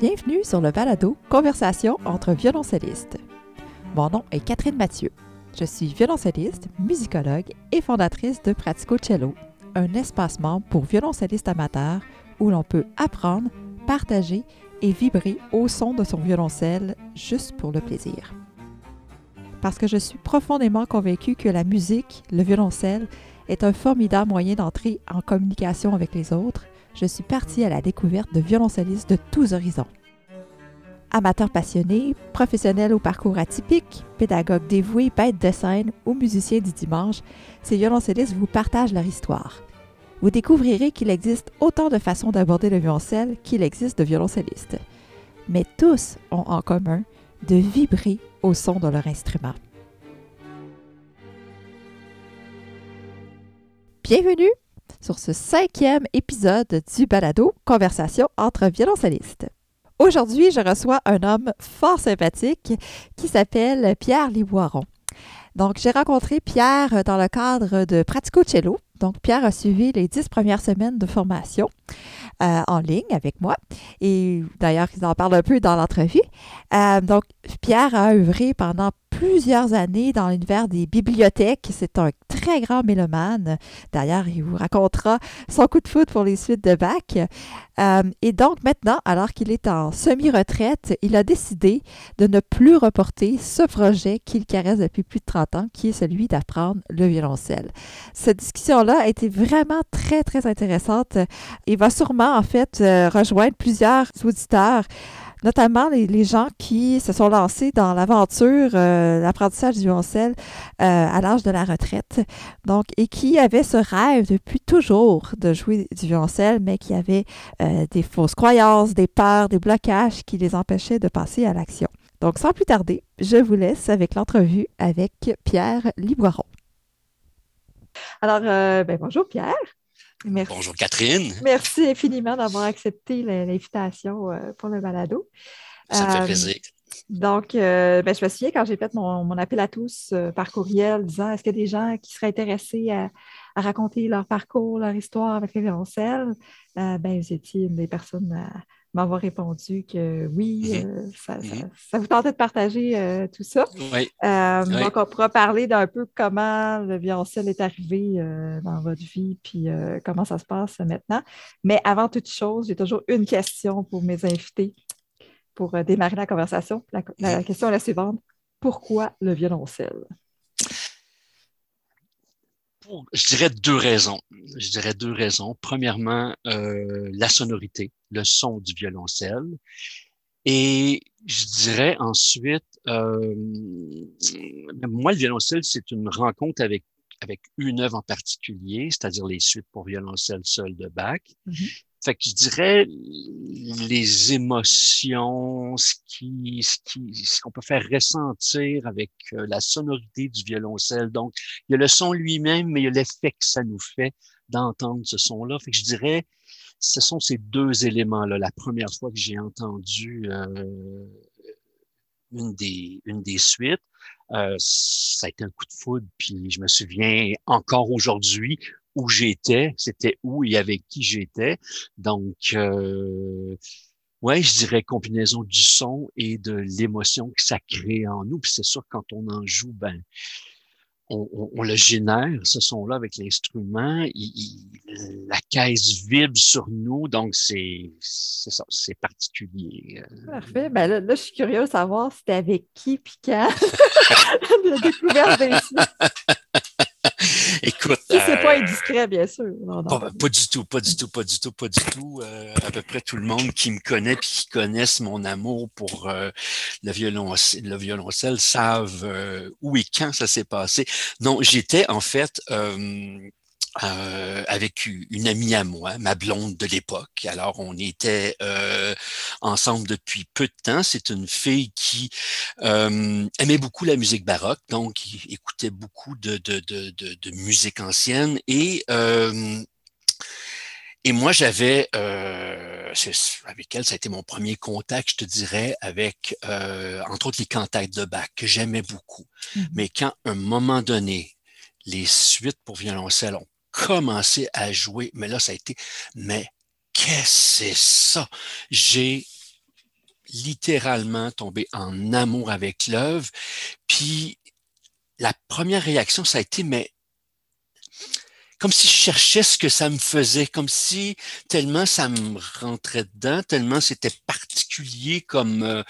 Bienvenue sur le balado Conversation entre violoncellistes. Mon nom est Catherine Mathieu. Je suis violoncelliste, musicologue et fondatrice de Pratico Cello, un espace membre pour violoncellistes amateurs où l'on peut apprendre, partager et vibrer au son de son violoncelle juste pour le plaisir. Parce que je suis profondément convaincue que la musique, le violoncelle, est un formidable moyen d'entrer en communication avec les autres, je suis partie à la découverte de violoncellistes de tous horizons. Amateurs passionnés, professionnels au parcours atypique, pédagogues dévoués, bêtes de scène ou musiciens du dimanche, ces violoncellistes vous partagent leur histoire. Vous découvrirez qu'il existe autant de façons d'aborder le violoncelle qu'il existe de violoncellistes. Mais tous ont en commun de vibrer au son de leur instrument. Bienvenue sur ce cinquième épisode du balado Conversation entre violoncellistes. Aujourd'hui, je reçois un homme fort sympathique qui s'appelle Pierre Liboiron. Donc, j'ai rencontré Pierre dans le cadre de Pratico Cello. Donc, Pierre a suivi les dix premières semaines de formation euh, en ligne avec moi. Et d'ailleurs, il en parle un peu dans l'entrevue. Euh, donc, Pierre a œuvré pendant plusieurs années dans l'univers des bibliothèques. C'est un très grand mélomane. D'ailleurs, il vous racontera son coup de foot pour les suites de bac. Euh, et donc maintenant, alors qu'il est en semi-retraite, il a décidé de ne plus reporter ce projet qu'il caresse depuis plus de 30 ans, qui est celui d'apprendre le violoncelle. Cette discussion-là a été vraiment très, très intéressante. Il va sûrement, en fait, euh, rejoindre plusieurs auditeurs notamment les, gens qui se sont lancés dans l'aventure, euh, l'apprentissage du violoncelle euh, à l'âge de la retraite, donc, et qui avaient ce rêve depuis toujours de jouer du violoncelle, mais qui avaient euh, des fausses croyances, des peurs, des blocages qui les empêchaient de passer à l'action. Donc, sans plus tarder, je vous laisse avec l'entrevue avec Pierre Liboiron. Alors, ben, bonjour Pierre. Bonjour Catherine. Merci infiniment d'avoir accepté l'invitation euh, pour le balado. Ça me fait euh, plaisir. Donc, euh, ben, je me souviens quand j'ai fait mon, appel à tous par courriel disant est-ce qu'il y a des gens qui seraient intéressés à, raconter leur parcours, leur histoire avec les violoncelles? ben, vous étiez une des personnes à m'avoir répondu que oui, mhm. euh, mhm. ça, vous tentait de partager euh, tout ça. Euh, donc, on pourra parler d'un peu comment le violoncelle est arrivé dans votre vie, puis comment ça se passe maintenant. Mais avant toute chose, j'ai toujours une question pour mes invités pour démarrer la conversation. la mhm. question est la suivante. Pourquoi le violoncelle? Je dirais deux raisons. Je dirais deux raisons. Premièrement, euh, la sonorité, le son du violoncelle. Et je dirais ensuite, euh, moi, le violoncelle, c'est une rencontre avec, avec une œuvre en particulier, c'est-à-dire les suites pour violoncelle seul de Bach. Mm-hmm. Fait que je dirais les émotions, ce qui, ce qui, ce qu'on peut faire ressentir avec euh, la sonorité du violoncelle. Donc, il y a le son lui-même, mais il y a l'effet que ça nous fait d'entendre ce son-là. Fait que je dirais, ce sont ces deux éléments-là. La première fois que j'ai entendu euh, une des, une des suites, euh, ça a été un coup de foudre, puis je me souviens encore aujourd'hui où j'étais, c'était où et avec qui j'étais. Donc, euh, ouais, je dirais combinaison du son et de l'émotion que ça crée en nous. Puis c'est sûr, quand on en joue, ben, on, le génère, ce son-là, avec l'instrument. la caisse vibre sur nous, donc c'est ça, c'est particulier. Parfait. Ben là, je suis curieux de savoir c'était avec qui puis quand la découverte des Écoute. c'est pas euh, indiscret, bien sûr. pas, du tout, pas du tout, pas du tout, pas du tout. Euh, à peu près tout le monde qui me connaît puis qui connaissent mon amour pour euh, le, violoncelle, le violoncelle savent où et quand ça s'est passé. Non, j'étais en fait euh, avec une amie à moi, ma blonde de l'époque. Alors, on était euh, ensemble depuis peu de temps. C'est une fille qui euh, aimait beaucoup la musique baroque, donc écoutait beaucoup de, de, de, de, musique ancienne. Et, et moi, j'avais, avec elle, ça a été mon premier contact, je te dirais, avec, entre autres, les cantates de Bach, que j'aimais beaucoup. Mmh Mais quand, à un moment donné, les suites pour violoncelle ont commencé à jouer, mais là, ça a été, mais qu'est-ce que c'est ça? J'ai littéralement tombé en amour avec l'œuvre. Puis la première réaction, ça a été, mais comme si je cherchais ce que ça me faisait, comme si tellement ça me rentrait dedans, tellement c'était particulier comme euh,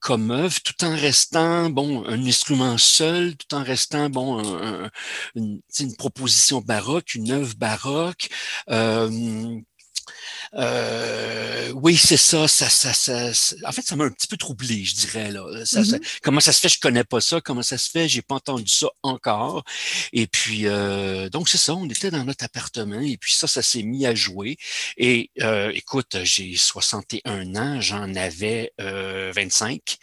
comme, œuvre, tout en restant bon un instrument seul, tout en restant bon une, une, proposition baroque, une œuvre baroque. Euh, euh, oui, c'est ça, ça, ça, ça, En fait, ça m'a un petit peu troublé, je dirais. Là. Mm-hmm. comment ça se fait, je connais pas ça. Comment ça se fait, j'ai pas entendu ça encore. Et puis, euh, donc c'est ça, on était dans notre appartement et puis ça, ça s'est mis à jouer. Et euh, écoute, j'ai 61 ans, j'en avais 25.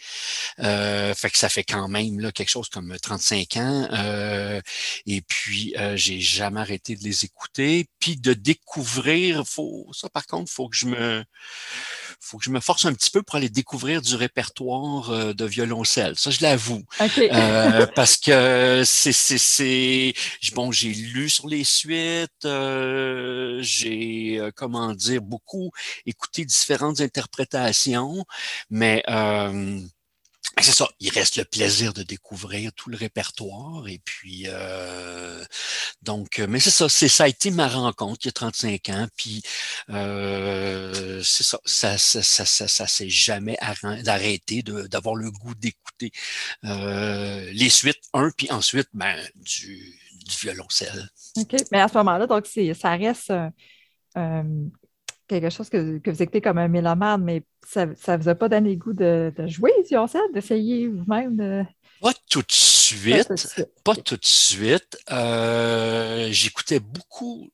fait que ça fait quand même là quelque chose comme 35 ans. et puis, j'ai jamais arrêté de les écouter, puis de découvrir. Faut ça, par contre il faut que je me faut que je me force un petit peu pour aller découvrir du répertoire euh, de violoncelle. Ça, je l'avoue. Euh, parce que c'est, c'est, bon, j'ai lu sur les suites, euh, j'ai, comment dire, beaucoup écouté différentes interprétations, mais c'est ça, il reste le plaisir de découvrir tout le répertoire. Et puis, euh, donc, euh, mais c'est ça, c'est ça a été ma rencontre il y a 35 ans. Puis, euh, c'est ça, ça, ça, ça, ça, ça s'est jamais arrêté d'avoir le goût d'écouter euh, les suites, un, puis ensuite, ben, du, du violoncelle. OK, mais à ce moment-là, donc, ça reste euh, quelque chose que, que, vous écoutez comme un mélomane, mais ça ne vous a pas donné le goût de, de jouer ça, d'essayer vous-même de... Pas tout de suite. Pas tout de suite. Euh, j'écoutais beaucoup.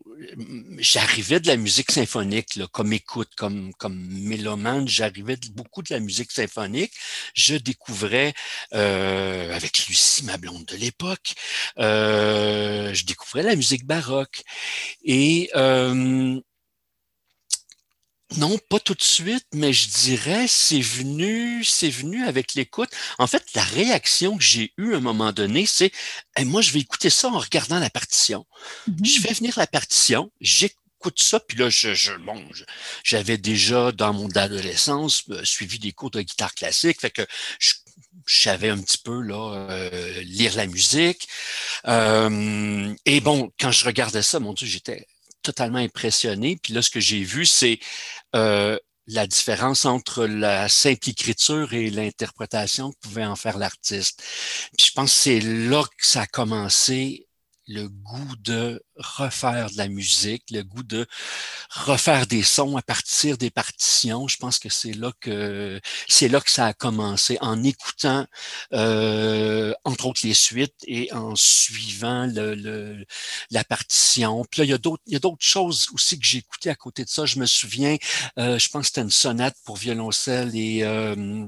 J'arrivais de la musique symphonique, là, comme écoute, comme, comme mélomane, j'arrivais beaucoup de la musique symphonique. Je découvrais euh, avec Lucie, ma blonde de l'époque, euh, je découvrais la musique baroque. Et euh, non, pas tout de suite, mais je dirais c'est venu, c'est venu avec l'écoute. En fait, la réaction que j'ai eue à un moment donné, c'est moi, je vais écouter ça en regardant la partition. Je mm-hmm. fais venir la partition, j'écoute ça, puis là, je, je bon, j'avais déjà dans mon adolescence euh, suivi des cours de guitare classique, fait que je, savais un petit peu là euh, lire la musique. Euh, et bon, quand je regardais ça, mon Dieu, j'étais totalement impressionné. Puis là, ce que j'ai vu, c'est euh, la différence entre la simple écriture et l'interprétation que pouvait en faire l'artiste. Puis je pense que c'est là que ça a commencé le goût de refaire de la musique, le goût de refaire des sons à partir des partitions. Je pense que c'est là que c'est là que ça a commencé en écoutant euh, entre autres les suites et en suivant le, la partition. Puis là, il y a d'autres il y a d'autres choses aussi que j'ai écoutées à côté de ça. Je me souviens, euh, je pense que c'était une sonate pour violoncelle et euh,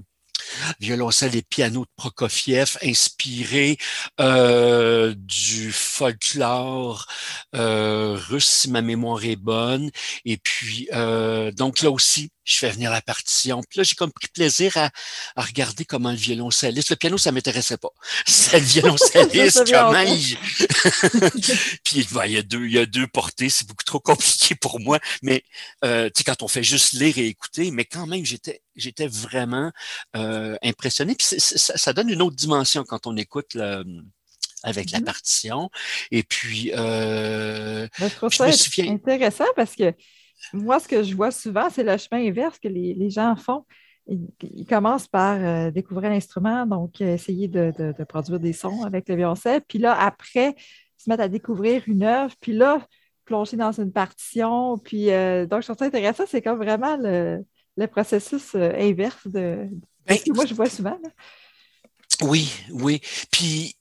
violoncelle et piano de Prokofiev, inspiré euh, du folklore euh, russe, si ma mémoire est bonne. Et puis, euh, donc là aussi, je fais venir la partition. Puis là, j'ai comme pris plaisir à, à, regarder comment le violoncelliste, le piano, ça m'intéressait pas. C'est le violoncelliste, comment il... Puis il y a deux, il y a deux portées, c'est beaucoup trop compliqué pour moi. Mais euh, tu sais, quand on fait juste lire et écouter, mais quand même, j'étais, j'étais vraiment euh, impressionné. Puis ça, ça, donne une autre dimension quand on écoute le, avec la mm-hmm. partition. Et puis, euh, ben, je trouve ça intéressant parce que moi, ce que je vois souvent, c'est le chemin inverse que les, gens font. Ils, commencent par euh, découvrir l'instrument, donc euh, essayer de, produire des sons avec le violoncelle. Puis là, après, se mettre à découvrir une œuvre. Puis là, plonger dans une partition. Puis euh, donc, je trouve ça intéressant. C'est comme vraiment le, processus inverse de, ben, ce que moi, je vois souvent. Oui, oui. Puis,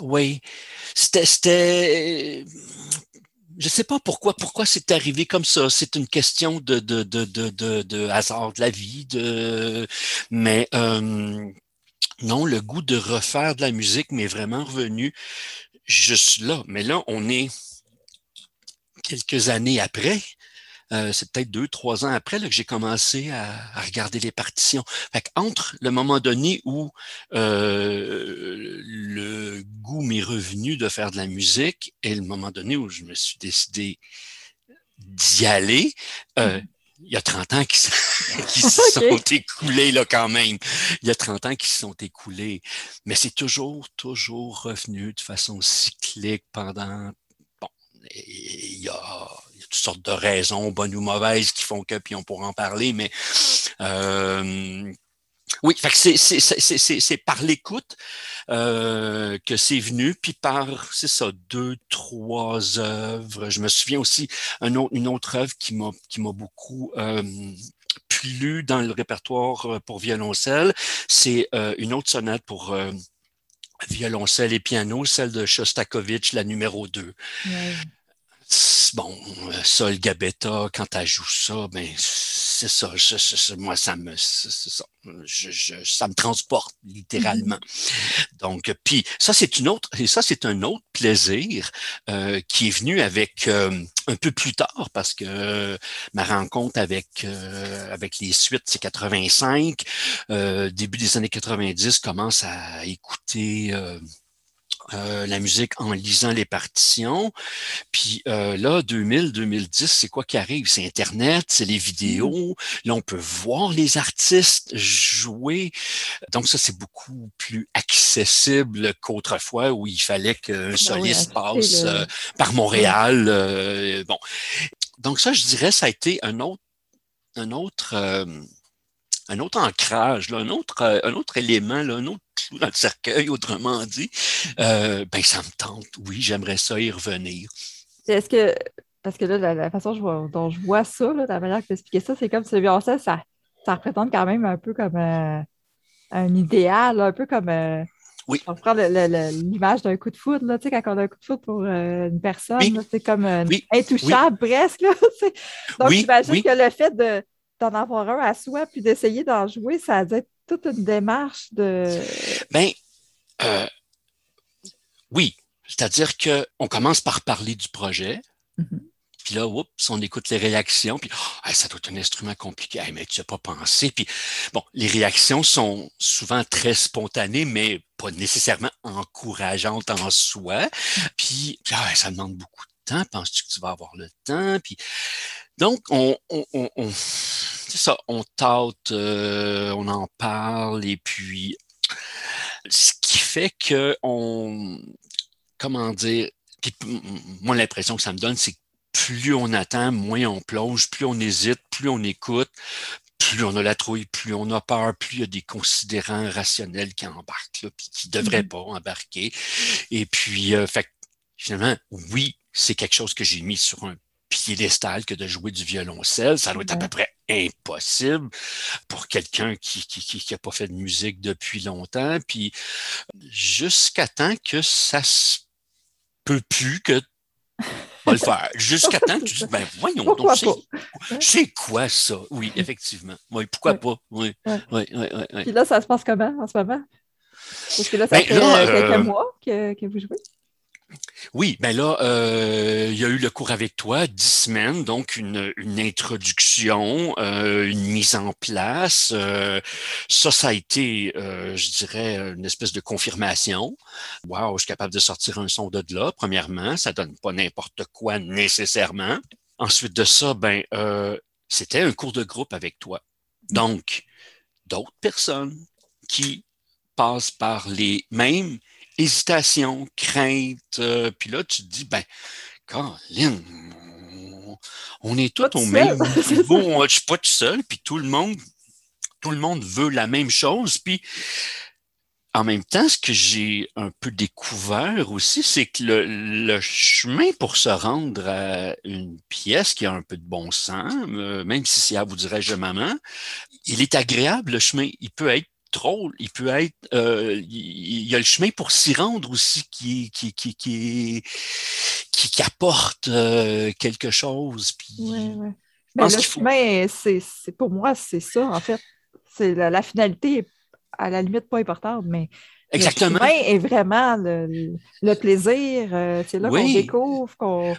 oui, c'était je sais pas pourquoi, pourquoi c'est arrivé comme ça. C'est une question de, de, de, de, de, hasard de la vie, de, mais euh, non, le goût de refaire de la musique m'est vraiment revenu juste là. Mais là, on est quelques années après. Euh, c'est peut-être deux, trois ans après là, que j'ai commencé à, regarder les partitions. Fait entre le moment donné où euh, le goût m'est revenu de faire de la musique et le moment donné où je me suis décidé d'y aller, euh, mm-hmm. il y a 30 ans qui, qui se sont écoulés là quand même. Il y a 30 ans qui se sont écoulés. Mais c'est toujours, toujours revenu de façon cyclique pendant... Bon, il y a, toutes sortes de raisons, bonnes ou mauvaises, qui font que, puis on pourra en parler, mais euh, oui, c'est par l'écoute euh, que c'est venu, puis par, c'est ça, deux, trois œuvres. Je me souviens aussi une autre œuvre qui m'a beaucoup euh, plu dans le répertoire pour violoncelle. C'est une autre sonate pour violoncelle et piano, celle de Shostakovich, la numéro 2 bon, Sol Gabetta, quand elle joue ça, ben c'est ça, moi ça me, ça, ça me transporte littéralement. Mm-hmm. Donc, puis ça c'est une autre, et ça c'est un autre plaisir euh, qui est venu avec euh, un peu plus tard parce que ma rencontre avec euh, avec les suites c'est 85, début des années 90 commence à écouter euh, la musique en lisant les partitions. Puis euh, là, 2000, 2010, c'est quoi qui arrive? C'est Internet, c'est les vidéos. Mmh. Là, on peut voir les artistes jouer. Donc ça, c'est beaucoup plus accessible qu'autrefois où il fallait qu'un ben soliste passe euh, par Montréal. bon. Donc ça, je dirais, ça a été un autre, un autre un autre ancrage, là, un, autre, un autre élément, là, un autre clou dans le cercueil, autrement dit, euh, ben, ça me tente. Oui, j'aimerais ça y revenir. Est-ce que, parce que là, la, façon dont je vois ça, là, la manière que tu expliquais ça, c'est comme si le ça, ça représente quand même un peu comme euh, un idéal, un peu comme. oui. On prend l'image d'un coup de foudre, là, tu sais, quand on a un coup de foudre pour une personne, c'est comme intouchable presque. Donc, j'imagine que le fait de, d'en avoir un à soi, puis d'essayer d'en jouer, ça a dû être toute une démarche de. Ben, euh, oui. C'est-à-dire qu'on commence par parler du projet. Mm-hmm. Puis là, oups, on écoute les réactions, puis oh, ça doit être un instrument compliqué, mais tu n'as pas pensé. Puis bon, les réactions sont souvent très spontanées, mais pas nécessairement encourageantes en soi. Puis ah, ça demande beaucoup de temps? Penses-tu que tu vas avoir le temps? Puis donc, on, on, on, c'est ça, on tâte, euh, on en parle, et puis ce qui fait que on, comment dire, puis moi l'impression que ça me donne, c'est que plus on attend, moins on plonge, plus on hésite, plus on écoute, plus on a la trouille, plus on a peur, plus il y a des considérants rationnels qui embarquent, là, puis qui ne devraient mm-hmm. pas embarquer. Et puis, euh, fait, finalement, oui, c'est quelque chose que j'ai mis sur un piédestal que de jouer du violoncelle. Ça doit être à peu près impossible pour quelqu'un qui qui, qui, a pas fait de musique depuis longtemps. Puis jusqu'à temps que ça se peut plus que va le faire. Jusqu'à temps que tu dis, ben voyons donc, c'est quoi? Ça? Oui, effectivement. Oui, pourquoi pas? Oui, oui, oui, oui, Puis là, ça se passe comment en ce moment? Parce que là, ça ben, fait euh, quelques mois que, que vous jouez. Oui, ben là, euh, il y a eu le cours avec toi, dix semaines, donc une, introduction, euh, une mise en place. Euh, ça, ça a été, je dirais, une espèce de confirmation. Wow, je suis capable de sortir un son de là, premièrement. Ça donne pas n'importe quoi nécessairement. Ensuite de ça, ben, c'était un cours de groupe avec toi. Donc, d'autres personnes qui passent par les mêmes hésitation, crainte. Euh, puis là, tu te dis, ben, Caroline, on, est tous au même niveau. Je suis pas tout seul, puis tout le monde, tout le monde veut la même chose. Puis en même temps, ce que j'ai un peu découvert aussi, c'est que le, chemin pour se rendre à une pièce qui a un peu de bon sens, euh, même si c'est à vous dirais-je maman, il est agréable, le chemin. Il peut être drôle. Il peut être, euh, il, y a le chemin pour s'y rendre aussi qui, qui, qui, qui, qui, apporte euh, quelque chose. Puis, le chemin, c'est, pour moi, c'est ça, en fait. C'est la, finalité est à la limite pas importante, mais Exactement. Le chemin est vraiment le, plaisir. Euh, c'est là qu'on découvre, qu'on,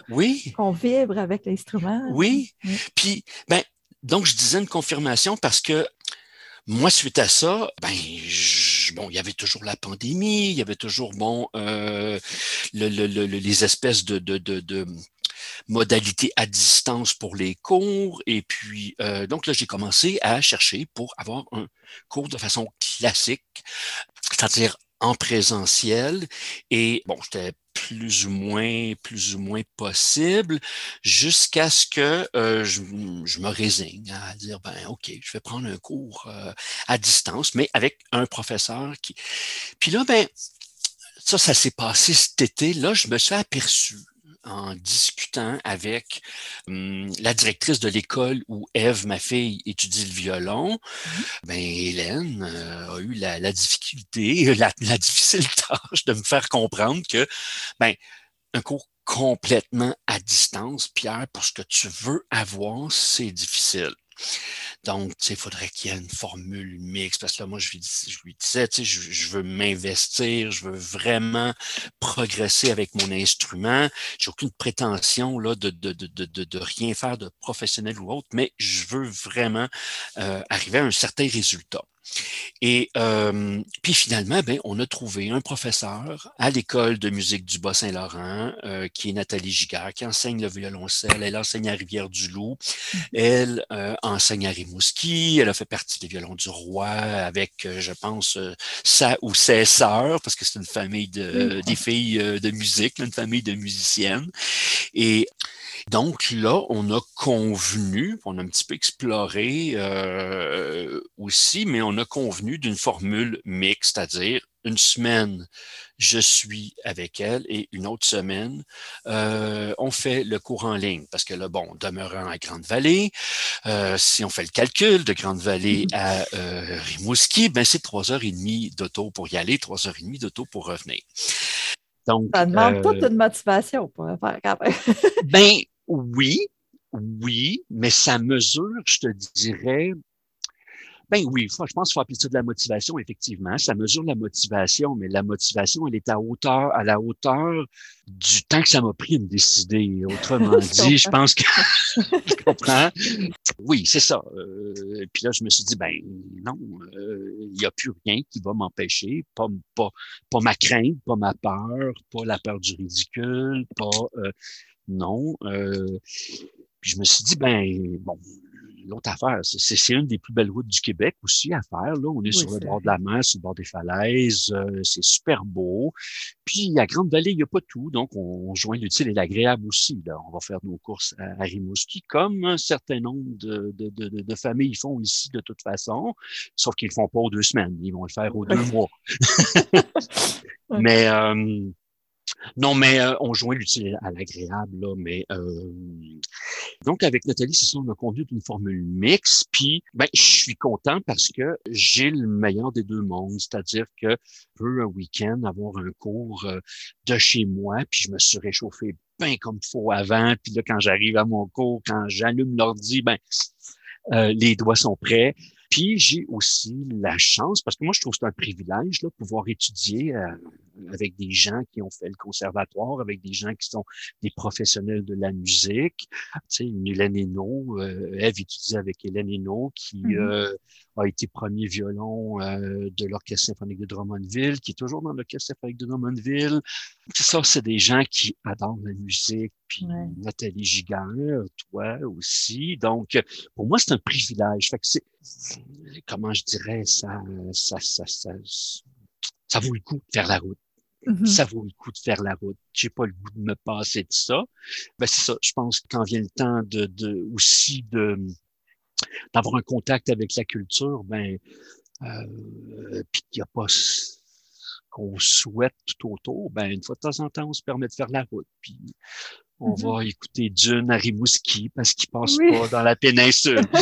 qu'on vibre avec l'instrument. Oui. Puis, ben, donc, je disais une confirmation parce que moi, suite à ça, ben, bon, il y avait toujours la pandémie, il y avait toujours bon euh, le, le, les espèces de, modalités à distance pour les cours. Et puis, euh, donc là, j'ai commencé à chercher pour avoir un cours de façon classique, c'est-à-dire en présentiel. Et bon, j'étais plus ou moins, plus ou moins possible, jusqu'à ce que euh, je, me résigne à dire ben ok, je vais prendre un cours euh, à distance, mais avec un professeur qui. Puis là, ben ça, ça s'est passé cet été. Là, je me suis aperçu en discutant avec hum, la directrice de l'école où Eve, ma fille, étudie le violon, mmh ben, Hélène euh, a eu la, la difficulté, la, la, difficile tâche de me faire comprendre que ben, un cours complètement à distance, Pierre, pour ce que tu veux avoir, c'est difficile. Donc, il faudrait qu'il y ait une formule mixte parce que là, moi, je lui, disais, je, veux m'investir, je veux vraiment progresser avec mon instrument. J'ai aucune prétention là, de, de, de, de, de rien faire de professionnel ou autre, mais je veux vraiment euh, arriver à un certain résultat. Et euh, puis finalement, ben, on a trouvé un professeur à l'école de musique du Bas-Saint-Laurent, euh, qui est Nathalie Giguère, qui enseigne le violoncelle. Elle enseigne à Rivière-du-Loup. Elle euh, enseigne à Rimouski. Elle a fait partie des violons du roi avec, je pense, sa ou ses sœurs, parce que c'est une famille de, des filles de musique, une famille de musiciennes. Et donc là, on a convenu, on a un petit peu exploré euh, aussi, mais on a convenu d'une formule mixte, c'est-à-dire une semaine, je suis avec elle et une autre semaine, euh, on fait le cours en ligne parce que là, bon, demeurant à Grande-Vallée, euh, si on fait le calcul de Grande-Vallée mm-hmm. à euh, Rimouski, ben c'est trois heures et demie d'auto pour y aller, trois heures et demie d'auto pour revenir. Donc, ça demande toute une motivation pour faire quand même. ben, oui, oui, mais ça mesure, je te dirais, ben oui, je pense qu'il faut appeler ça de la motivation, effectivement. Ça mesure la motivation, mais la motivation, elle est à hauteur, à la hauteur du temps que ça m'a pris de me décider. Autrement dit, je pense que je comprends. Oui, c'est ça. Euh, puis là, je me suis dit, ben non, euh, il n'y a plus rien qui va m'empêcher, pas, pas, pas ma crainte, pas ma peur, pas la peur du ridicule, pas euh, non. Euh, puis je me suis dit, ben, bon, l'autre affaire, c'est une des plus belles routes du Québec aussi à faire. Là. On est sur le bord de la mer, sur le bord des falaises. Euh, c'est super beau. Puis à Grande-Vallée, il n'y a pas tout. Donc, on, joint l'utile et l'agréable aussi. Là. On va faire nos courses à, Rimouski, comme un certain nombre de, de, de, de, familles font ici de toute façon. Sauf qu'ils ne le font pas aux deux semaines. Ils vont le faire aux deux mois. Mais euh, non, mais euh, on joint l'utile à l'agréable, là, mais euh, donc avec Nathalie, c'est ça, on a conduit d'une formule mixte, puis ben, je suis content parce que j'ai le meilleur des deux mondes, c'est-à-dire que je peux un week-end avoir un cours euh, de chez moi, puis je me suis réchauffé bien comme faut avant, puis là, quand j'arrive à mon cours, quand j'allume l'ordi, ben les doigts sont prêts. Puis j'ai aussi la chance, parce que moi je trouve que c'est un privilège, là, pouvoir étudier euh, avec des gens qui ont fait le conservatoire, avec des gens qui sont des professionnels de la musique. Tu sais, Hélène Hénaud, euh, Eve étudie avec Hélène Hénaud, qui mm-hmm. euh, a été premier violon euh, de l'Orchestre symphonique de Drummondville, qui est toujours dans l'Orchestre symphonique de Drummondville. Ça, c'est des gens qui adorent la musique, puis Nathalie Giguère, toi aussi. Donc, pour moi, c'est un privilège. Fait que c'est, comment je dirais, ça, ça, ça, ça, ça vaut le coup de faire la route. Mm-hmm. Ça vaut le coup de faire la route. J'ai pas le goût de me passer de ça. Ben, c'est ça. Je pense que quand vient le temps de, de aussi de, d'avoir un contact avec la culture, ben, euh, puis qu'il n'y a pas ce qu'on souhaite tout autour, ben, une fois de temps en temps, on se permet de faire la route. Puis on mm-hmm. va écouter Dune à Rimouski parce qu'il passe pas dans la péninsule.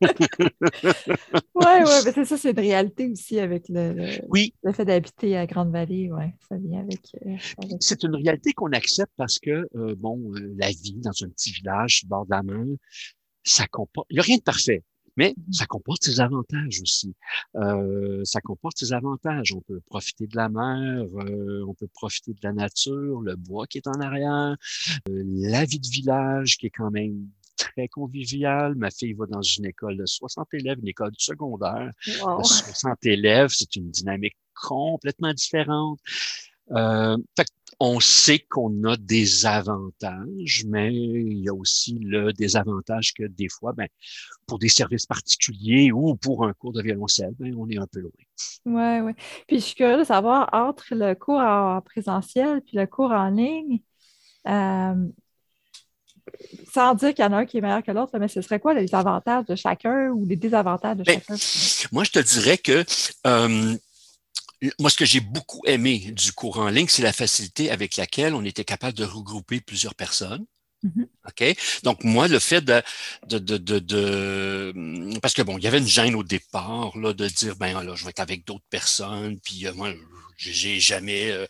oui, ouais, mais c'est ça, c'est une réalité aussi avec le, oui. le fait d'habiter à Grande-Vallée. Ouais, ça vient avec. Euh, c'est une réalité qu'on accepte parce que, euh, bon, la vie dans un petit village, bord de la mer, ça comporte, il n'y a rien de parfait, mais ça comporte ses avantages aussi. Euh, ça comporte ses avantages. On peut profiter de la mer, euh, on peut profiter de la nature, le bois qui est en arrière, euh, la vie de village qui est quand même très conviviale. Ma fille va dans une école de 60 élèves, une école secondaire. 60 élèves, c'est une dynamique complètement différente. Euh, fait on sait qu'on a des avantages, mais il y a aussi le désavantage que des fois, ben, pour des services particuliers ou pour un cours de violoncelle, ben, on est un peu loin. Oui, oui. Puis je suis curieuse de savoir, entre le cours en présentiel puis le cours en ligne, euh, sans dire qu'il y en a un qui est meilleur que l'autre, mais ce serait quoi les avantages de chacun ou les désavantages de ben, chacun? Moi, je te dirais que euh, moi, ce que j'ai beaucoup aimé du cours en ligne, c'est la facilité avec laquelle on était capable de regrouper plusieurs personnes. Mm-hmm. OK? Donc, moi, le fait de, de, de, de, Parce que bon, il y avait une gêne au départ, là, de dire, ben là, je vais être avec d'autres personnes, puis euh, moi, j'ai jamais, euh,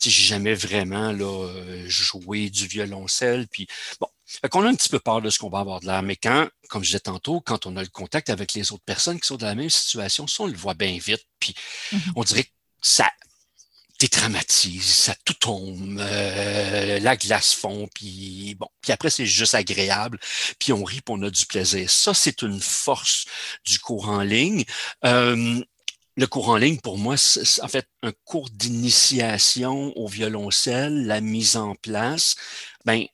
j'ai jamais vraiment là, euh, joué du violoncelle. Puis bon, fait qu'on a un petit peu peur de ce qu'on va avoir de l'air. Mais quand, comme je disais tantôt, quand on a le contact avec les autres personnes qui sont dans la même situation, ça, on le voit bien vite. Puis mm-hmm. on dirait que ça dédramatise, ça tout tombe, euh, la glace fond, puis bon, puis après c'est juste agréable, puis on rit, puis on a du plaisir. Ça, c'est une force du cours en ligne. Euh, le cours en ligne, pour moi, c'est en fait un cours d'initiation au violoncelle, la mise en place. Ben,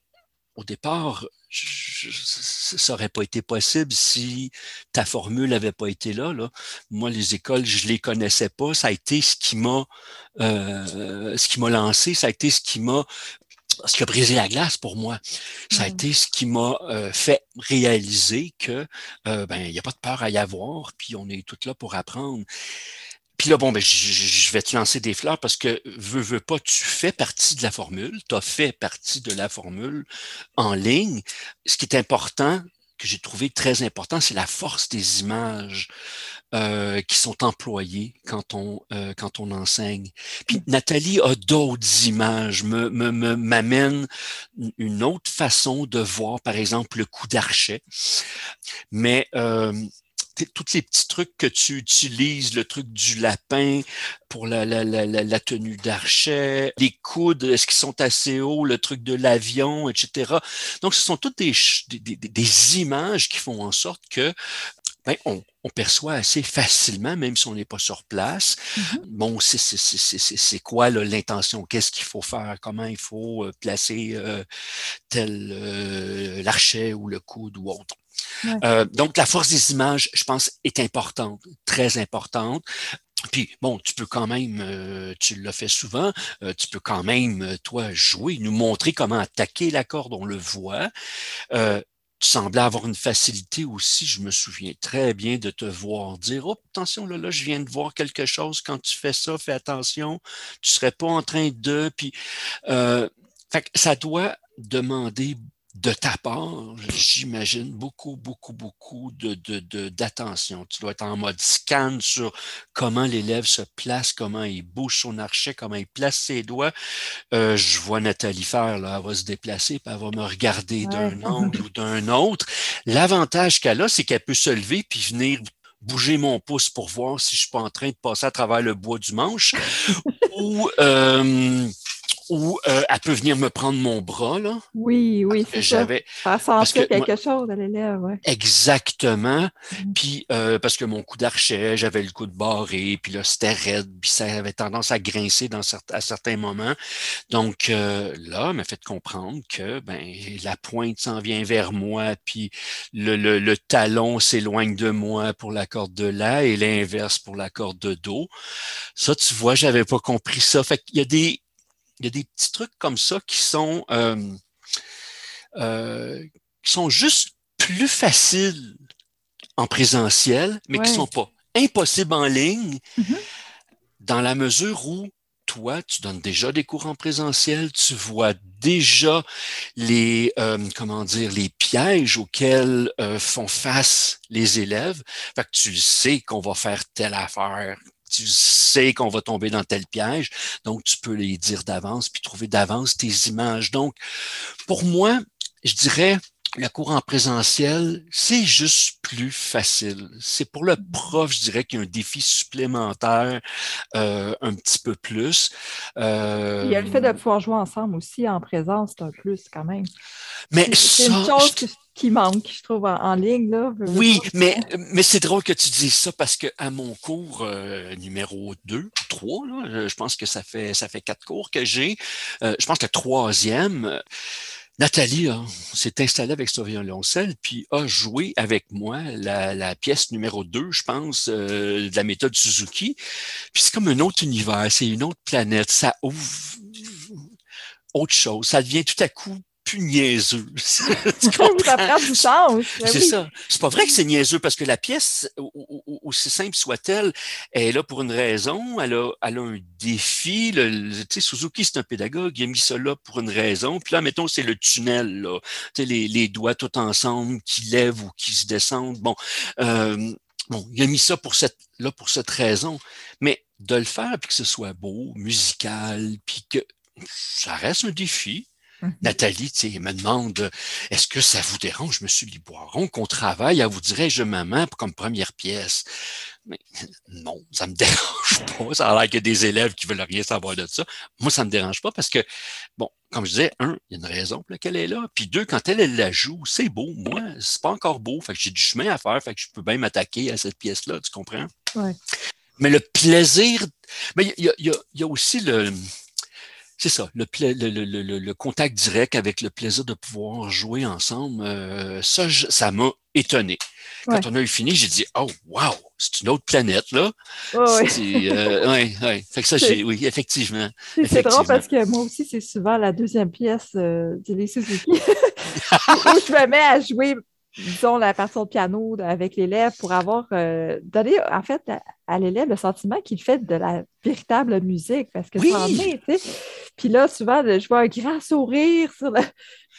au départ, ça n'aurait pas été possible si ta formule n'avait pas été là, là. Moi, les écoles, je les connaissais pas. Ça a été ce qui m'a, euh, ce qui m'a lancé. Ça a été ce qui m'a ce qui a brisé la glace pour moi. Ça a mmh. été ce qui m'a euh, fait réaliser que euh, ben il n'y a pas de peur à y avoir, puis on est tout là pour apprendre. Puis là, bon, ben, je, vais te lancer des fleurs parce que veux, veux pas, tu fais partie de la formule, tu as fait partie de la formule en ligne. Ce qui est important, que j'ai trouvé très important, c'est la force des images. Euh, qui sont employées quand on euh, quand on enseigne. Puis Nathalie a d'autres images, me m'amène une autre façon de voir, par exemple, le coup d'archet. Mais euh, tous les petits trucs que tu utilises, le truc du lapin pour la, la, la, la tenue d'archet, les coudes, est-ce qu'ils sont assez hauts, le truc de l'avion, etc. Donc, ce sont toutes des, des, des images qui font en sorte que ben, on, on, perçoit assez facilement, même si on n'est pas sur place. Mm-hmm. Bon, c'est quoi l'intention? Qu'est-ce qu'il faut faire? Comment il faut euh, placer euh, tel euh, l'archet ou le coude ou autre? Euh, donc, la force des images, je pense, est importante, très importante. Puis, bon, tu peux quand même, euh, tu l'as fait souvent, euh, tu peux quand même, toi, jouer, nous montrer comment attaquer la corde, on le voit. tu semblais avoir une facilité aussi, je me souviens très bien de te voir dire, oh, attention, là, là, je viens de voir quelque chose, quand tu fais ça, fais attention, tu serais pas en train de, puis, ça doit demander de ta part, j'imagine beaucoup, beaucoup, beaucoup de, d'attention. tu dois être en mode scan sur comment l'élève se place, comment il bouge son archet, comment il place ses doigts. Euh, je vois Nathalie faire, là, elle va se déplacer, puis elle va me regarder d'un angle ou d'un autre. L'avantage qu'elle a, c'est qu'elle peut se lever puis venir bouger mon pouce pour voir si je suis pas en train de passer à travers le bois du manche ou euh, ou euh, elle peut venir me prendre mon bras, là. Oui, oui, c'est ça. Ça sentir quelque chose à l'élève, ouais. Exactement. Mm. Puis, euh, parce que mon coup d'archet, j'avais le coup de barré, puis là, c'était raide, puis ça avait tendance à grincer dans à certains moments. Donc, euh, là, elle m'a fait comprendre que, ben, la pointe s'en vient vers moi, puis le, le, le talon s'éloigne de moi pour la corde de là et l'inverse pour la corde de dos. Ça, tu vois, j'avais pas compris ça. Fait qu'il y a des, il y a des petits trucs comme ça qui sont, euh, euh, qui sont juste plus faciles en présentiel, mais qui qui sont pas impossibles en ligne, mm-hmm. dans la mesure où toi, tu donnes déjà des cours en présentiel, tu vois déjà les, euh, comment dire, les pièges auxquels font face les élèves. Fait que tu sais qu'on va faire telle affaire, tu sais qu'on va tomber dans tel piège, donc tu peux les dire d'avance, puis trouver d'avance tes images. Donc, pour moi, je dirais, le cours en présentiel, c'est juste plus facile. C'est pour le prof, je dirais qu'il y a un défi supplémentaire euh, un petit peu plus. Euh, Il y a le fait de pouvoir jouer ensemble aussi en présence, c'est un plus quand même. Mais c'est une chose qui manque, je trouve, en, ligne. Là. Oui, mais, mais c'est drôle que tu dises ça parce que à mon cours euh, numéro 2 ou 3, là, je pense que ça fait ça fait quatre cours que j'ai. Euh, je pense que le troisième, Nathalie s'est installée avec son violoncelle, puis a joué avec moi la, la pièce numéro 2, je pense, euh, de la méthode Suzuki. Puis c'est comme un autre univers, c'est une autre planète. Ça ouvre autre chose. Ça devient tout à coup plus niaiseux. tu ça prend du sens. Ben c'est ça. C'est pas vrai que c'est niaiseux parce que la pièce, aussi simple soit-elle, est là pour une raison. Elle a, elle a un défi. Le, tu sais, Suzuki, c'est un pédagogue. Il a mis ça là pour une raison. Puis là, mettons, c'est le tunnel, là. Tu sais, les, les doigts tout ensemble qui lèvent ou qui se descendent. Bon, euh, bon, il a mis ça pour cette, là pour cette raison. Mais de le faire puis que ce soit beau, musical, puis que ça reste un défi. Mhm. Nathalie, tu sais, me demande est-ce que ça vous dérange, Monsieur Liboiron, qu'on travaille? À vous dirais-je maman comme première pièce? Mais non, ça me dérange pas. Ça a l'air qu'il y a des élèves qui veulent rien savoir de ça. Moi, ça me dérange pas parce que, bon, comme je disais, un, il y a une raison pour laquelle elle est là. Puis deux, quand elle, elle la joue, c'est beau. Moi, c'est pas encore beau. Fait que j'ai du chemin à faire. Fait que je peux bien m'attaquer à cette pièce-là. Tu comprends? Ouais. Mais le plaisir, mais il y a aussi le, c'est ça, le, le, le, contact direct avec le plaisir de pouvoir jouer ensemble, euh, ça, ça m'a étonné. Quand on a eu fini, j'ai dit Oh wow, c'est une autre planète, là. Oui, euh, ouais, ouais. Fait que ça, j'ai, oui, effectivement. C'est drôle parce que moi aussi, c'est souvent la deuxième pièce euh, de Suzuki où je me mets à jouer disons, la partie de piano avec l'élève pour avoir euh, donné, en fait, à, l'élève le sentiment qu'il fait de la véritable musique parce que ça en est, tu sais. Puis là, souvent, je vois un grand sourire sur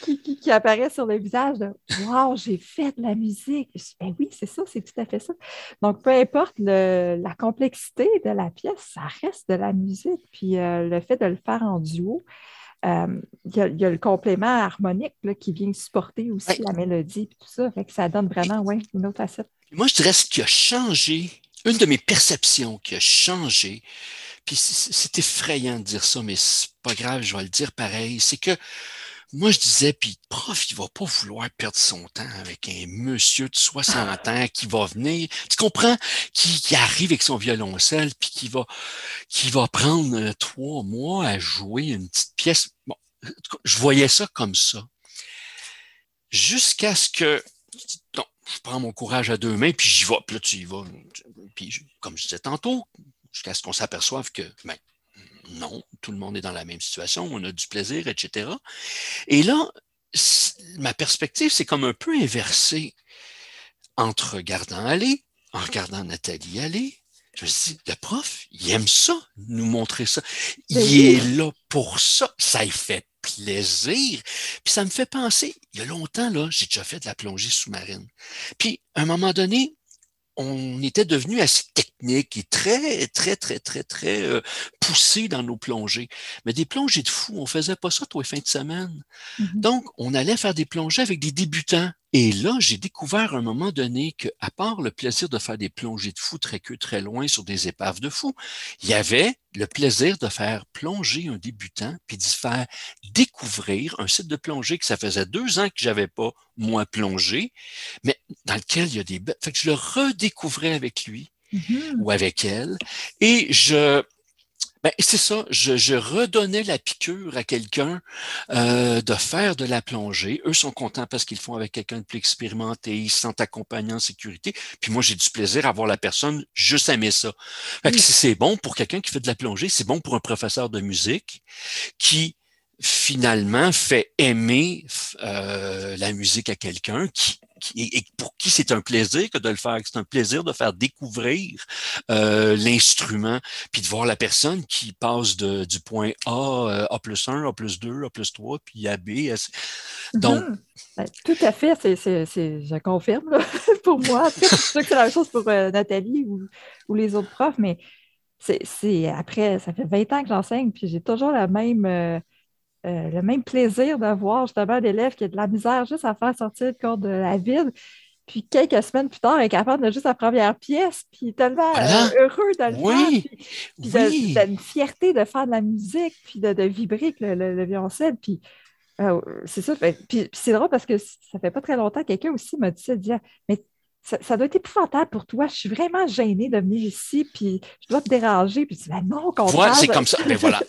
qui, apparaît sur le visage de Wow, j'ai fait de la musique. ben oui, c'est ça, c'est tout à fait ça. Donc, peu importe la complexité de la pièce, ça reste de la musique. Puis euh, le fait de le faire en duo, euh, il y, a le complément harmonique qui vient supporter aussi la mélodie et tout ça. Fait que ça donne vraiment ouais, une autre facette. Moi, je dirais ce qui a changé, une de mes perceptions qui a changé, puis c'est effrayant de dire ça, mais c'est pas grave, je vais le dire pareil, c'est que moi, je disais, puis prof, il va pas vouloir perdre son temps avec un monsieur de 60 ans qui va venir, tu comprends, qui, arrive avec son violoncelle, puis qui va, qui va prendre euh, trois mois à jouer une petite pièce. Bon, je voyais ça comme ça. Jusqu'à ce que, non, je prends mon courage à deux mains, puis j'y vais, puis là, tu y vas. Puis, comme je disais tantôt, jusqu'à ce qu'on s'aperçoive que, ben, non, tout le monde est dans la même situation, on a du plaisir, etc. Et là, ma perspective, c'est comme un peu inversé entre regardant aller, en regardant Nathalie aller. Je me dis, le prof, il aime ça, nous montrer ça. Il est là pour ça. Ça lui fait plaisir. Puis ça me fait penser, il y a longtemps, là, j'ai déjà fait de la plongée sous-marine. Puis, à un moment donné, on était devenu assez technique et très, très, très, très, très euh, poussé dans nos plongées. Mais des plongées de fou, on faisait pas ça tous les fins de semaine. Mm-hmm. Donc, on allait faire des plongées avec des débutants. Et là, j'ai découvert à un moment donné que, à part le plaisir de faire des plongées de fou très que très loin sur des épaves de fou, il y avait le plaisir de faire plonger un débutant puis d'y faire découvrir un site de plongée que ça faisait deux ans que j'avais pas moi plongé, mais dans lequel il y a des Fait que je le redécouvrais avec lui mm-hmm. ou avec elle et je ben, c'est ça, je, redonnais la piqûre à quelqu'un euh, de faire de la plongée. Eux sont contents parce qu'ils font avec quelqu'un de plus expérimenté, ils se sentent accompagnés en sécurité. Puis moi, j'ai du plaisir à voir la personne juste aimer ça. Fait que c'est bon pour quelqu'un qui fait de la plongée, c'est bon pour un professeur de musique qui finalement fait aimer euh, la musique à quelqu'un qui, et pour qui c'est un plaisir que de le faire, c'est un plaisir de faire découvrir euh, l'instrument, puis de voir la personne qui passe de, du point A, euh, A plus 1, A plus 2, A plus 3, puis à B. Donc, mhm. ben, tout à fait, c'est, je confirme là, pour moi. Je suis sûre que c'est la même chose pour Nathalie ou, ou, les autres profs, mais c'est, après, ça fait 20 ans que j'enseigne, puis j'ai toujours la même euh, le même plaisir de voir justement un élève qui a de la misère juste à faire sortir le corps de la ville. Puis quelques semaines plus tard, il est capable de juste la première pièce, puis tellement euh, heureux de le oui. faire, puis, une fierté de faire de la musique, puis de, vibrer avec le, violoncelle. Puis Euh, c'est ça. puis, c'est drôle parce que ça fait pas très longtemps, quelqu'un aussi m'a dit ça, dit, mais ça, doit être épouvantable pour toi. Je suis vraiment gênée de venir ici, puis je dois te déranger. Puis tu dis, ben non, Voilà, c'est comme ça. Mais ben voilà.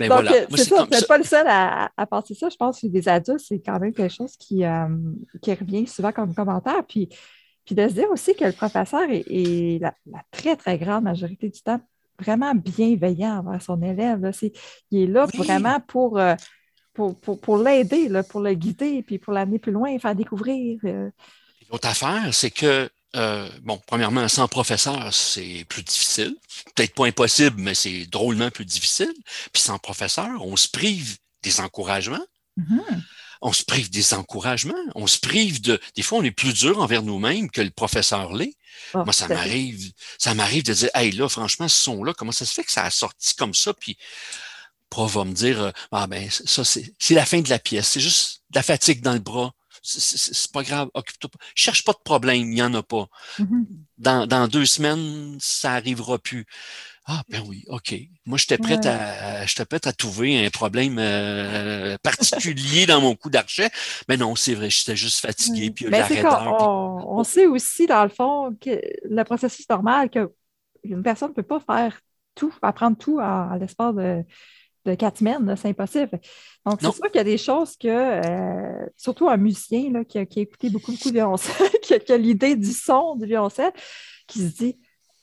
Mais ben Donc, voilà. c'est ça, vous pas le seul à, à, penser ça. Je pense que des adultes, c'est quand même quelque chose qui, euh, qui revient souvent comme commentaire. Puis, puis de se dire aussi que le professeur est, la, très, très grande majorité du temps vraiment bienveillant envers son élève. il est là vraiment pour, euh, pour, pour, pour l'aider, pour le guider, puis pour l'amener plus loin, faire découvrir. Euh, L'autre affaire, c'est que, euh, bon, premièrement, sans professeur, c'est plus difficile. Peut-être pas impossible, mais c'est drôlement plus difficile. Puis sans professeur, on se prive des encouragements. Mm-hmm. On se prive des encouragements. On se prive de. Des fois, on est plus dur envers nous-mêmes que le professeur l'est. Oh, Moi, ça m'arrive, ça m'arrive de dire, hey, là, franchement, ce son-là, comment ça se fait que ça a sorti comme ça? Puis, le prof va me dire, euh, ah ben, ça, c'est la fin de la pièce. C'est juste de la fatigue dans le bras c'est pas grave, occupe-toi pas. Cherche pas de problème, il n'y en a pas. Mm-hmm. dans, dans, deux semaines, ça arrivera plus. Ah, ben oui, OK. Moi, j'étais prête à j'étais prête à trouver un problème euh, particulier dans mon coup d'archet. Mais non, c'est vrai, j'étais juste fatigué. Puis Mais on, on, sait aussi, dans le fond, que le processus normal, qu'une personne ne peut pas faire tout, apprendre tout en l'espace de de quatre semaines, c'est impossible. Donc, c'est sûr qu'il y a des choses que, euh, surtout un musicien là, qui, a, écouté beaucoup, beaucoup de violoncelle, qui a, l'idée du son du violoncelle, qui se dit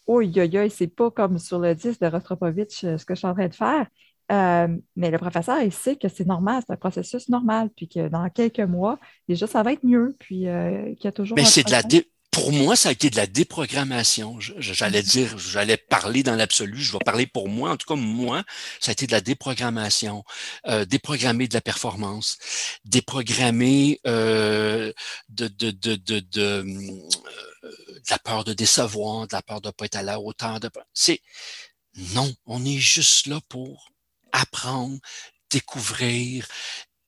Oh, yo, yo, c'est pas comme sur le disque de Rostropovitch euh, ce que je suis en train de faire. Euh, mais le professeur, il sait que c'est normal, c'est un processus normal, puis que dans quelques mois, déjà, ça va être mieux, puis qu'il y a toujours. Mais c'est de la pour moi, ça a été de la déprogrammation. J'allais dire, j'allais parler dans l'absolu, je vais parler pour moi. En tout cas, moi, ça a été de la déprogrammation, euh, déprogrammer de la performance, déprogrammer euh, de, de, de, de, de, euh, de la peur de décevoir, de la peur de ne pas être à la hauteur. De... C'est non, on est juste là pour apprendre, découvrir,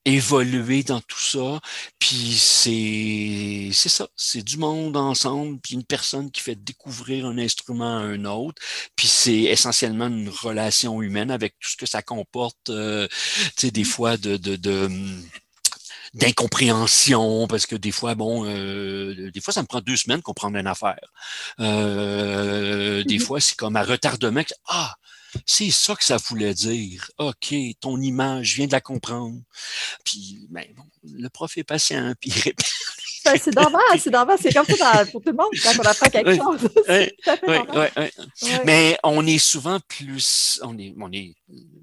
évoluer dans tout ça. Puis c'est c'est ça, c'est du monde ensemble, puis une personne qui fait découvrir un instrument à un autre. Puis c'est essentiellement une relation humaine avec tout ce que ça comporte, euh, tu sais, des mmh. fois de, de, de hum, d'incompréhension parce que des fois bon euh, des fois ça me prend deux semaines comprendre une affaire euh, des mmh fois c'est comme un retardement ah c'est ça que ça voulait dire. OK, ton image, je viens de la comprendre. Puis, ben, bon, le prof est patient, puis il répète. Ben, c'est normal, c'est normal. C'est comme ça pour tout le monde quand on apprend quelque chose. Oui, oui, oui. Mais on est souvent plus, on est, on est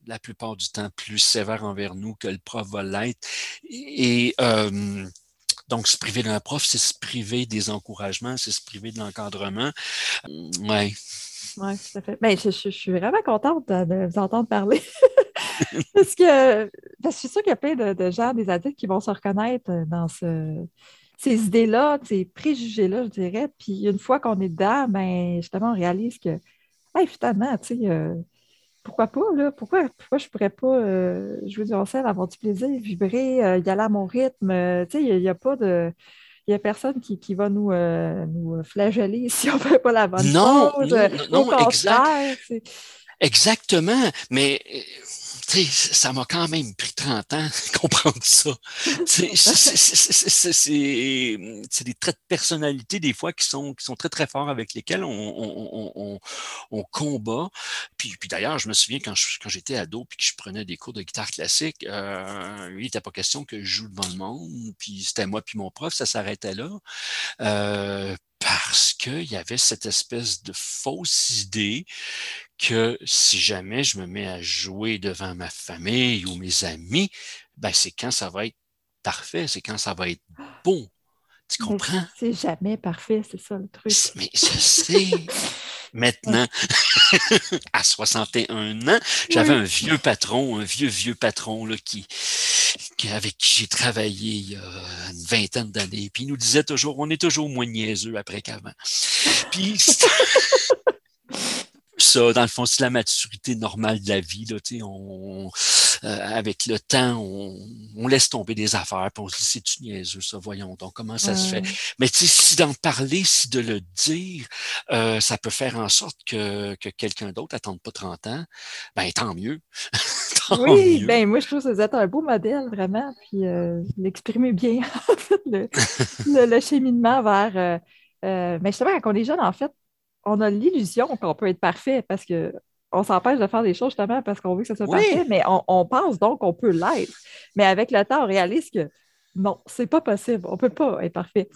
la plupart du temps plus sévère envers nous que le prof va l'être. Et euh, donc, se priver d'un prof, c'est se priver des encouragements, c'est se priver de l'encadrement. Oui, oui, tout à fait. Ben, je, suis vraiment contente de, vous entendre parler. parce, que, je suis sûre qu'il y a plein de, gens, des adultes, qui vont se reconnaître dans ces idées-là, ces préjugés-là, je dirais. Puis une fois qu'on est dedans, ben, justement, on réalise que, finalement, tu euh, pourquoi pas, là? Pourquoi, pourquoi je ne pourrais pas euh, jouer du violoncelle, avoir du plaisir, vibrer, euh, y aller à mon rythme? tu sais, il n'y a, pas de il n'y a personne qui, qui va nous, euh, nous flageller si on ne fait pas la bonne non, chose. Non, non, exact, exactement. Mais ça m'a quand même pris 30 ans de comprendre ça. C'est des traits de personnalité, des fois, qui sont, qui sont très, très forts avec lesquels on, on, on, on combat. Puis, puis d'ailleurs, je me souviens quand j'étais quand ado puis que je prenais des cours de guitare classique, euh, il n'était pas question que je joue devant le monde. Puis c'était moi puis mon prof, ça s'arrêtait là. Euh, parce qu'il y avait cette espèce de fausse idée que si jamais je me mets à jouer devant ma famille ou mes amis, ben c'est quand ça va être parfait, c'est quand ça va être bon. Tu comprends? C'est jamais parfait, c'est ça le truc. Mais je sais. Maintenant, à 61 ans, j'avais un vieux patron, un vieux, vieux patron là, qui, avec qui j'ai travaillé il y a une vingtaine d'années. Puis il nous disait toujours, on est toujours moins niaiseux après qu'avant. Puis ça, dans le fond, c'est la maturité normale de la vie. Là, on, euh, avec le temps, on, laisse tomber des affaires, puis on se dit, c'est-tu niaiseux, ça, voyons donc, comment ça se fait? Mais si d'en parler, si de le dire, euh, ça peut faire en sorte que, que quelqu'un d'autre n'attende pas 30 ans, ben tant mieux. oui, ben moi je trouve que vous êtes un beau modèle vraiment, puis euh, l'exprimez bien en fait le, cheminement vers. Euh, euh, mais justement, quand on est jeune, en fait, on a l'illusion qu'on peut être parfait parce que on s'empêche de faire des choses justement parce qu'on veut que ça soit parfait, mais on, pense donc qu'on peut l'être. Mais avec le temps, on réalise que non, c'est pas possible. On peut pas être parfait.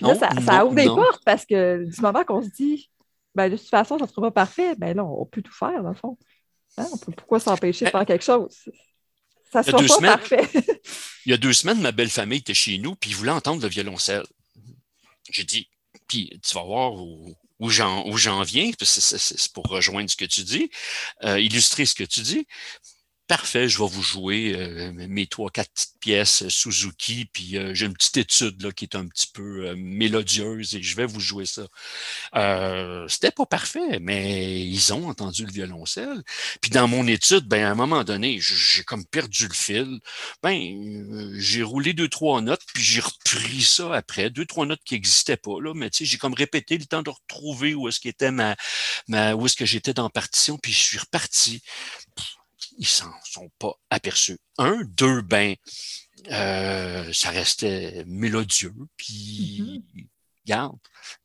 là, ça, ouvre des portes parce que du moment qu'on se dit, ben, de toute façon, ça ne sera pas parfait, ben là, on peut tout faire, dans le fond. Hein? pourquoi s'empêcher de faire quelque chose? Ça ne sera pas parfait. il y a deux semaines, ma belle famille était chez nous, puis ils voulaient entendre le violoncelle. J'ai dit, puis tu vas voir où, où j'en viens, c'est pour rejoindre ce que tu dis, euh, illustrer ce que tu dis parfait, je vais vous jouer euh, mes trois, quatre petites pièces euh, Suzuki, puis euh, j'ai une petite étude là, qui est un petit peu mélodieuse et je vais vous jouer ça. C'était pas parfait, mais ils ont entendu le violoncelle. Puis dans mon étude, ben, à un moment donné, j'ai comme perdu le fil. Ben, j'ai roulé deux, trois notes, puis j'ai repris ça après, deux, trois notes qui n'existaient pas, là, mais tu sais, j'ai comme répété le temps de retrouver où est-ce qu'était ma, ma, où est-ce que j'étais dans partition, puis je suis reparti ils s'en sont pas aperçus. Un, deux, ben, euh, ça restait mélodieux, puis mm garde.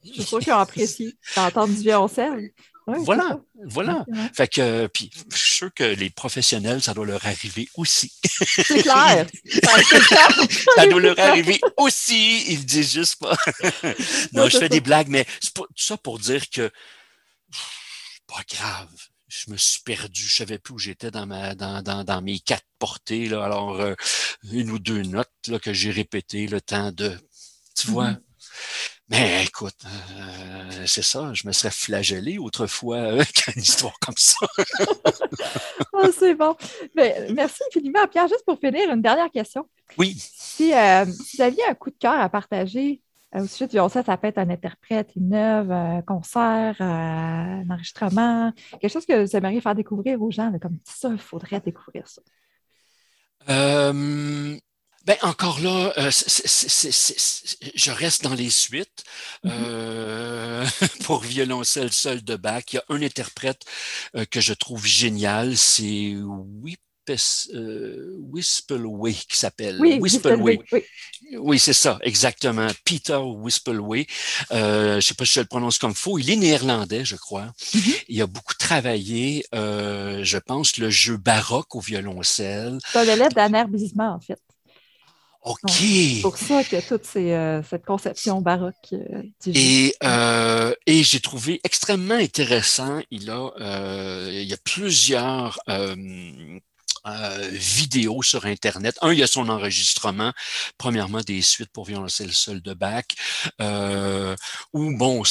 Je sûr qu'ils ont apprécié d'entendre du violoncelle? voilà, voilà. Fait que, puis, je suis sûr que les professionnels, ça doit leur arriver aussi. C'est clair. ça doit leur arriver aussi. Ils disent juste pas. non, je fais des blagues, mais c'est tout ça pour dire que pas grave je me suis perdu, je savais plus où j'étais dans ma dans, dans, dans, mes quatre portées. Là. Alors, euh, une ou deux notes là, que j'ai répétées le temps de. Tu vois? Mm-hmm. Mais écoute, euh, c'est ça, je me serais flagellé autrefois avec une histoire comme ça. oh, c'est bon. Mais, merci infiniment. Pierre, juste pour finir, une dernière question. Oui. Si, euh, si vous aviez un coup de cœur à partager euh, au sujet du ça peut être un interprète, une œuvre, un concert, euh, un enregistrement, quelque chose que vous aimeriez faire découvrir aux gens, comme ça, il faudrait découvrir ça. Euh, ben encore là, je reste dans les suites. Pour violoncelle seul de Bach, il y a un interprète que je trouve génial, c'est Whip euh, qui s'appelle. Oui. Oui, c'est ça, exactement. Peter Wispelway. Euh, je ne sais pas si je le prononce comme faux. Il est néerlandais, je crois. Mm-hmm. Il a beaucoup travaillé, euh, je pense, le jeu baroque au violoncelle. C'est le lettre d'Anner Bismarck, en fait. OK. C'est pour ça qu'il y a toute cette conception baroque du Et, et j'ai trouvé extrêmement intéressant. Il a, il y a plusieurs euh, vidéo sur Internet. Un, il y a son enregistrement, premièrement des suites pour violoncelle seul de Bach, euh, où, bon,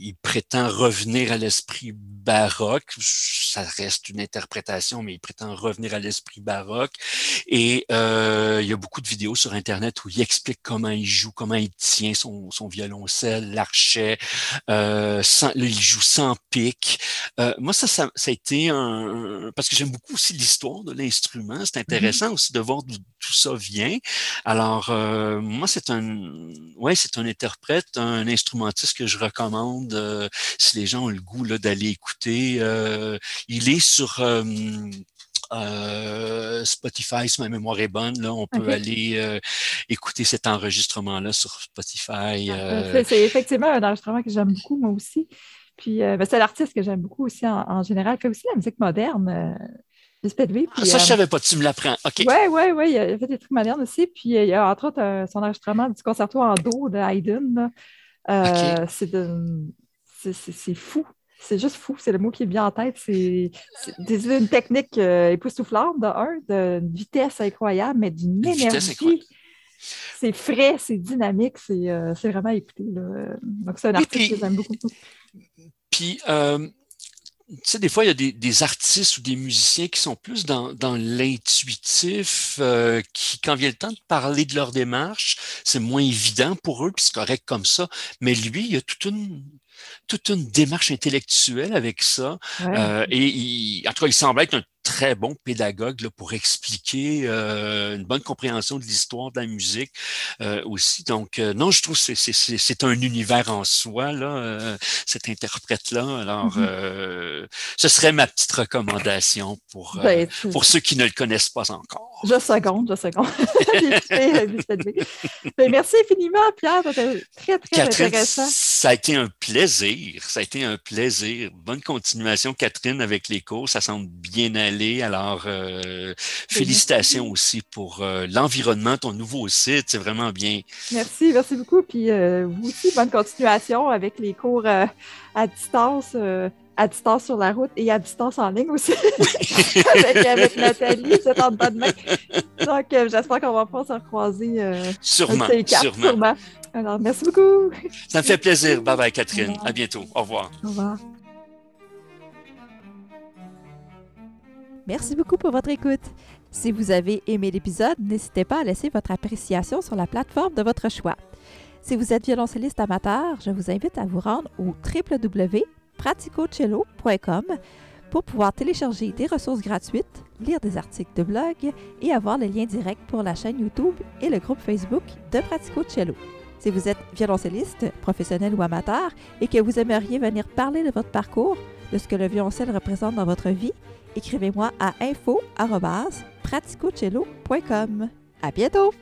il prétend revenir à l'esprit baroque. Ça reste une interprétation, mais il prétend revenir à l'esprit baroque. Et euh, il y a beaucoup de vidéos sur Internet où il explique comment il joue, comment il tient son, violoncelle, l'archet. Euh, il joue sans pic. Euh, moi, ça, ça, ça, a été un... Parce que j'aime beaucoup aussi l'histoire de l'instrument. C'est mm-hmm. intéressant aussi de voir d'où tout ça vient. Alors, euh, moi, c'est un... Ouais, c'est un interprète, un instrumentiste que je recommande euh, si les gens ont le goût d'aller écouter. Euh, il est sur euh, Spotify, si ma mémoire est bonne, là, on peut aller écouter cet enregistrement-là sur Spotify. Ah, c'est effectivement un enregistrement que j'aime beaucoup, moi aussi. Puis ben, c'est l'artiste que j'aime beaucoup aussi en, général. Il fait aussi la musique moderne. ah, ça, je ne savais pas, tu me l'apprends. OK. Oui, oui, oui, il a fait des trucs modernes aussi. Puis il y a entre autres son enregistrement du concerto en Do de Haydn. Euh, c'est fou. C'est juste fou. C'est le mot qui est bien en tête. C'est une technique euh, époustouflante, de un, d'une vitesse incroyable, mais d'une énergie. C'est frais, c'est dynamique, c'est euh, vraiment écouté. Donc, c'est un artiste que j'aime beaucoup. Puis, tu sais, des fois, il y a des, artistes ou des musiciens qui sont plus dans, dans l'intuitif, euh, qui, quand vient le temps de parler de leur démarche, c'est moins évident pour eux, puis c'est correct comme ça. Mais lui, il y a toute une, toute une démarche intellectuelle avec ça. Euh, et il, en tout cas, il semble être un très bon pédagogue là, pour expliquer euh, une bonne compréhension de l'histoire de la musique euh, aussi. Donc, euh, non, je trouve que c'est un univers en soi, là, cet interprète-là. Alors, mm-hmm. ce serait ma petite recommandation pour, ben, pour ceux qui ne le connaissent pas encore. Je seconde, je seconde. Ben, merci infiniment, Pierre. C'était très, très intéressant. Ça a été un plaisir. Ça a été un plaisir. Bonne continuation, Catherine, avec les cours. Ça semble bien aller. Alors, euh, félicitations aussi pour euh, l'environnement, ton nouveau site. C'est vraiment bien. Merci, merci beaucoup. Puis euh, vous aussi, bonne continuation avec les cours à distance à distance sur la route et à distance en ligne aussi. avec, Nathalie, c'est en bas de main. Donc, j'espère qu'on va pouvoir se recroiser. sûrement, sûrement. Alors, merci beaucoup. Ça me fait plaisir. Bye bye, Catherine. À bientôt. Au revoir. Au revoir. Merci beaucoup pour votre écoute. Si vous avez aimé l'épisode, n'hésitez pas à laisser votre appréciation sur la plateforme de votre choix. Si vous êtes violoncelliste amateur, je vous invite à vous rendre au www.praticocello.com pour pouvoir télécharger des ressources gratuites, lire des articles de blog et avoir les liens directs pour la chaîne YouTube et le groupe Facebook de Pratico Cello. Si vous êtes violoncelliste, professionnel ou amateur et que vous aimeriez venir parler de votre parcours, de ce que le violoncelle représente dans votre vie, écrivez-moi à info@praticocello.com. À bientôt!